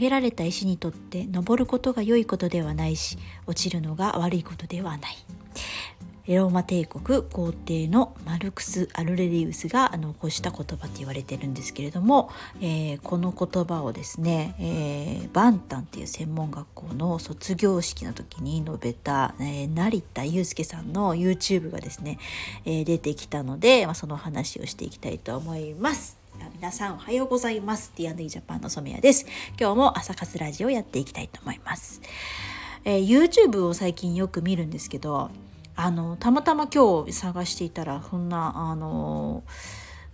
げられた石にとって登ることが良いことではないし落ちるのが悪いことではないローマ帝国皇帝のマルクス・アルレリウスが残した言葉と言われてるんですけれども、えー、この言葉をですね、えー、バンタンっていう専門学校の卒業式の時に述べた、えー、成田悠介さんの YouTube がですね、えー、出てきたので、まあ、その話をしていきたいと思います。皆さんおはようございます。D&E ジャパンの染谷です。今日も朝活ラジオやっていきたいと思います。えー、YouTube を最近よく見るんですけど、あのたまたま今日探していたらそんなあの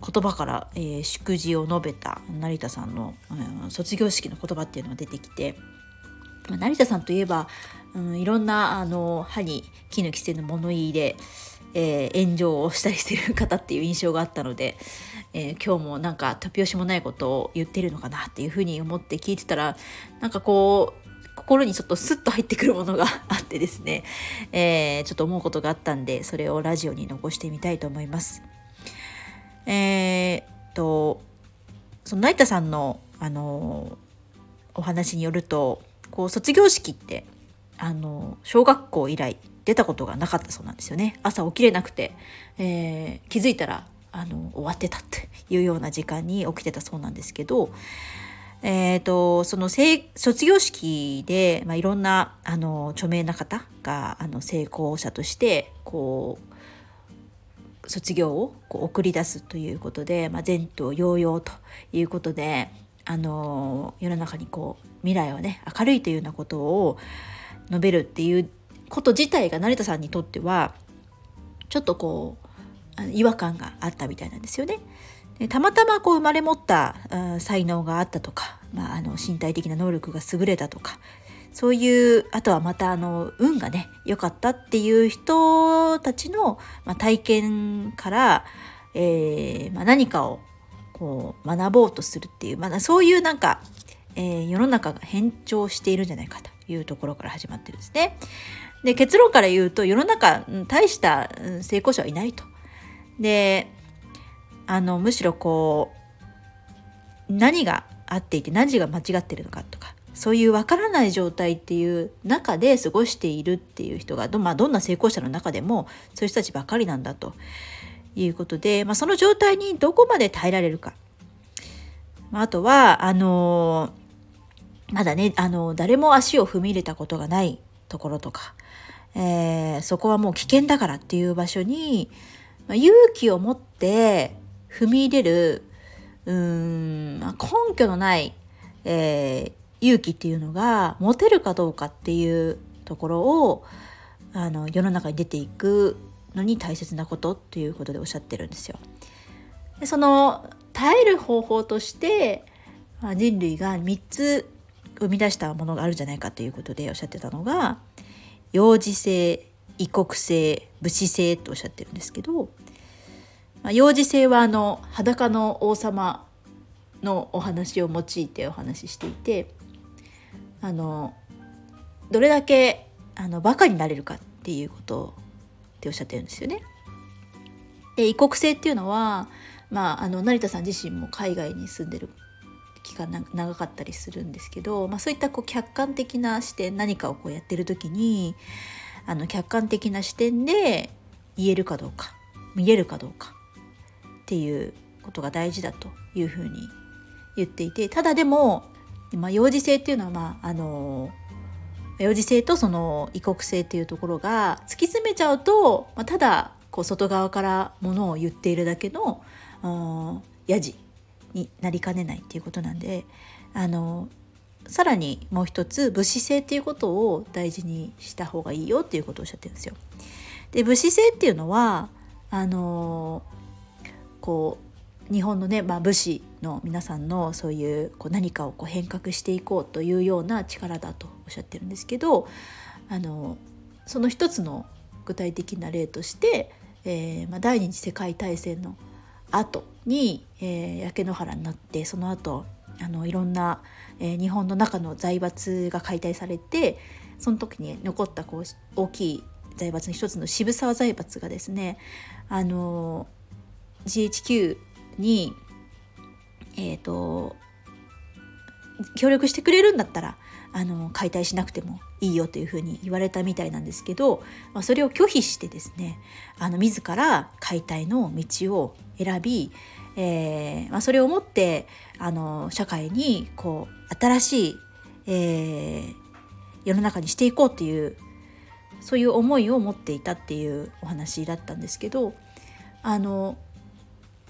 言葉から、えー、祝辞を述べた成田さんの、うん、卒業式の言葉っていうのが出てきて、まあ、成田さんといえば、うん、いろんなあの歯に木の規制の物言いで、えー、炎上をしたりしてる方っていう印象があったので、えー、今日もなんか突拍子もないことを言ってるのかなっていうふうに思って聞いてたらなんかこう心にちょっとスッと入ってくるものがあってですね、えー、ちょっと思うことがあったんでそれをラジオに残してみたいと思います。えー、とその成田さんのあのお話によるとこう卒業式ってあの小学校以来出たことがなかったそうなんですよね。朝起きれなくて、えー、気づいたらあの終わってたっていうような時間に起きてたそうなんですけどえーと、その卒業式で、まあ、いろんなあの著名な方があの成功者としてこう卒業をこう送り出すということで、まあ、前途洋々ということであの世の中にこう未来はね明るいというようなことを述べるっていうこと自体が成田さんにとってはちょっとこう違和感があったみたいなんですよね。でたまたまこう生まれ持った、才能があったとか、まあ、あの身体的な能力が優れたとかそういうあとはまたあの運がね良かったっていう人たちの、まあ、体験から、えーまあ、何かをこう学ぼうとするっていう、まあ、そういうなんか、えー、世の中が変調しているんじゃないかというところから始まってるんですね。で結論から言うと世の中大した成功者はいないと。であのむしろこう何が合っていて何が間違ってるのかとかそういうわからない状態っていう中で過ごしているっていう人がど,、まあ、どんな成功者の中でもそういう人たちばかりなんだということで、まあ、その状態にどこまで耐えられるか。あとはあのまだねあの誰も足を踏み入れたことがないところとか、えー、そこはもう危険だからっていう場所に、まあ、勇気を持って踏み入れるうーん根拠のない、えー、勇気っていうのが持てるかどうかっていうところをあの世の中に出ていくのに大切なことっていうことでおっしゃってるんですよ。でその耐える方法として、まあ、人類が3つ生み出したものがあるんじゃないかということでおっしゃってたのが幼児性異国性武士性とおっしゃってるんですけどまあ、幼児性はあの裸の王様のお話を用いてお話ししていてあのどれだけあのバカになれるかっていうことっておっしゃってるんですよね。で異国性っていうのは、まあ、あの成田さん自身も海外に住んでる期間長かったりするんですけど、まあ、そういったこう客観的な視点何かをこうやってる時にあの客観的な視点で言えるかどうか見えるかどうかっていうことが大事だというふうに言っていてただでも、まあ、幼児性っていうのは、まあ、あの幼児性とその異国性っていうところが突き詰めちゃうと、まあ、ただこう外側からものを言っているだけのやじ。になりかねないっていうことなんであのさらにもう一つ武士性っていうことを大事にした方がいいよっていうことをおっしゃってるんですよ。で武士性っていうのはあのこう日本のね、まあ、武士の皆さんのそういうこう何かをこう変革していこうというような力だとおっしゃってるんですけどあのその一つの具体的な例として、えーまあ、第二次世界大戦の後に、えー、焼け野原になってその後あのいろんな、えー、日本の中の財閥が解体されてその時に残ったこう大きい財閥の一つの渋沢財閥がですねあの GHQ に、えーと、協力してくれるんだったらあの解体しなくてもいいよというふうに言われたみたいなんですけど、まあ、それを拒否してですねあの自ら解体の道を選び、えーまあ、それをもってあの社会にこう新しい、えー、世の中にしていこうっていうそういう思いを持っていたっていうお話だったんですけどあの、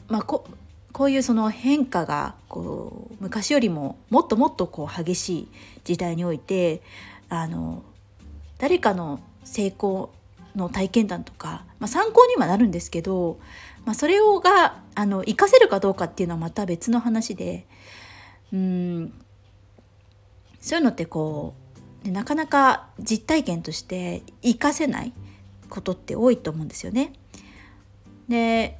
まあ、ここういうその変化がこう昔よりももっともっとこう激しい時代においてあの誰かの成功の体験談とか、まあ、参考にはなるんですけど、まあ、それをがあの活かせるかどうかっていうのはまた別の話でうんそういうのってこうなかなか実体験として活かせないことって多いと思うんですよね。で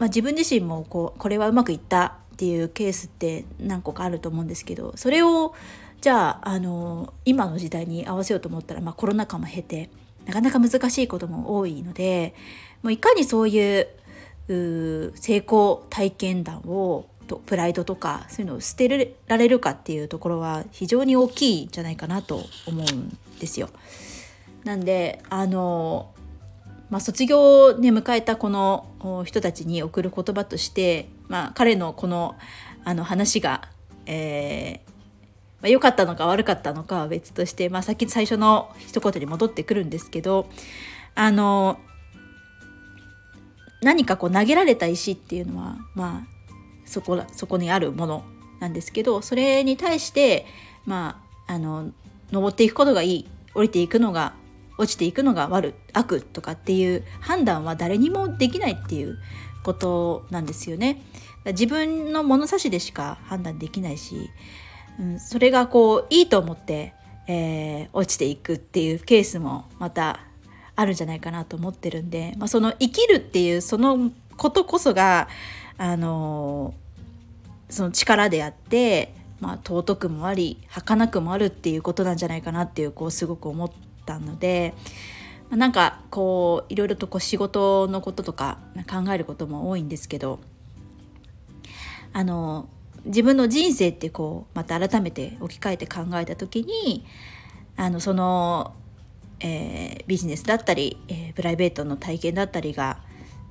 まあ、自分自身もこうこれはうまくいったっていうケースって何個かあると思うんですけどそれをじゃああの今の時代に合わせようと思ったら、まあ、コロナ禍も経てなかなか難しいことも多いのでもういかにそういう成功体験談をとプライドとかそういうのを捨てられるかっていうところは非常に大きいんじゃないかなと思うんですよ。なんであのまあ、卒業を、ね、迎えたこの人たちに送る言葉として、まあ、彼のこのあの話が、えーまあ、良かったのか悪かったのかは別として、まあ、さっき最初の一言に戻ってくるんですけどあの何かこう投げられた石っていうのは、まあ、そこそこにあるものなんですけどそれに対して、まあ、あの登っていくことがいい降りていくのが落ちていくのが悪悪とかっていう判断は誰にもできないっていうことなんですよね。自分の物差しでしか判断できないし、うん、それがこういいと思って、えー、落ちていくっていうケースもまたあるんじゃないかなと思ってるんで、まあ、その生きるっていうそのことこそがあのその力であって、まあ、尊くもあり儚くもあるっていうことなんじゃないかなっていうこうすごく思ってったのでなんかこういろいろとこう仕事のこととか考えることも多いんですけどあの自分の人生ってこうまた改めて置き換えて考えた時にあのその、えー、ビジネスだったり、えー、プライベートの体験だったりが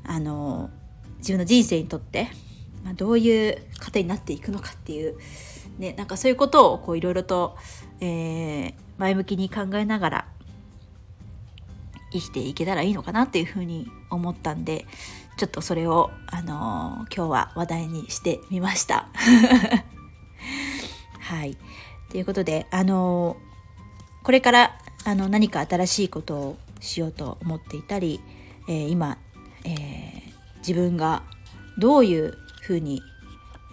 あの自分の人生にとって、まあ、どういう糧になっていくのかっていう、ね、なんかそういうことをいろいろと、えー、前向きに考えながら生きていけたらいいのかなっていうふうに思ったんでちょっとそれを、あのー、今日は話題にしてみました。はい。ということで、あのー、これからあの何か新しいことをしようと思っていたり、えー、今、え、自分がどういうふうに、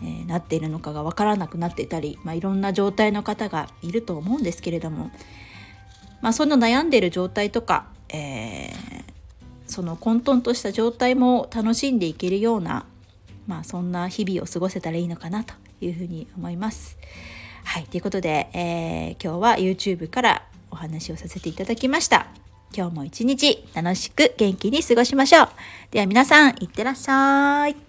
え、なっているのかが分からなくなっていたり、まあ、いろんな状態の方がいると思うんですけれども、まあ、その悩んでいる状態とか、えー、その混沌とした状態も楽しんでいけるような、まあ、そんな日々を過ごせたらいいのかなというふうに思います。はい、ということで、えー、今日は YouTube からお話をさせていただきました。今日も一日楽しく元気に過ごしましょう。では皆さん、いってらっしゃい。